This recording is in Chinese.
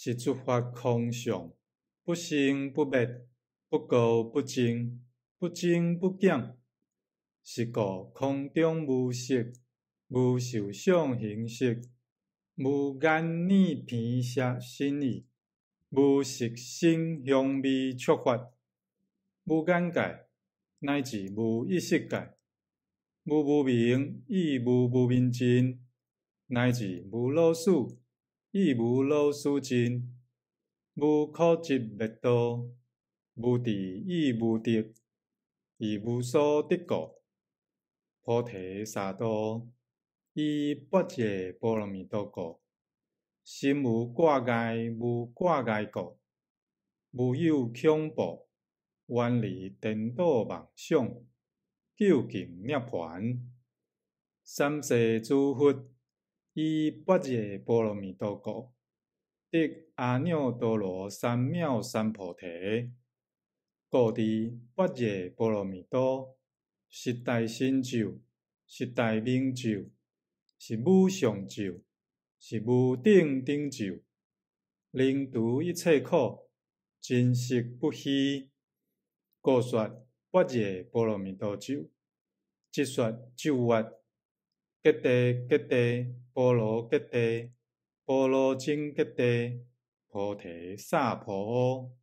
是诸法空相，不生不灭，不垢不净，不增不减。是故空中无色，无受想行识，无眼耳鼻舌身意，无色声香味触法，无眼界，乃至无意识界，无无明亦无无明尽，乃至无老死。亦无老死尽，无苦集灭道，无智亦无得，亦无所得故。菩提萨埵以八戒波罗蜜多故，心无挂碍，无挂碍故，无有恐怖，远离颠倒妄想，究竟涅槃。三世诸佛。以八叶波罗蜜多故，得阿耨多罗三藐三菩提。故知八叶波罗蜜多是大成就，是大明就，是无上就，是无顶顶就，能除一切苦，真实不虚。故说八叶波罗蜜多咒，即说咒曰。揭谛揭谛，波罗揭谛，波罗僧揭谛，菩提萨婆诃。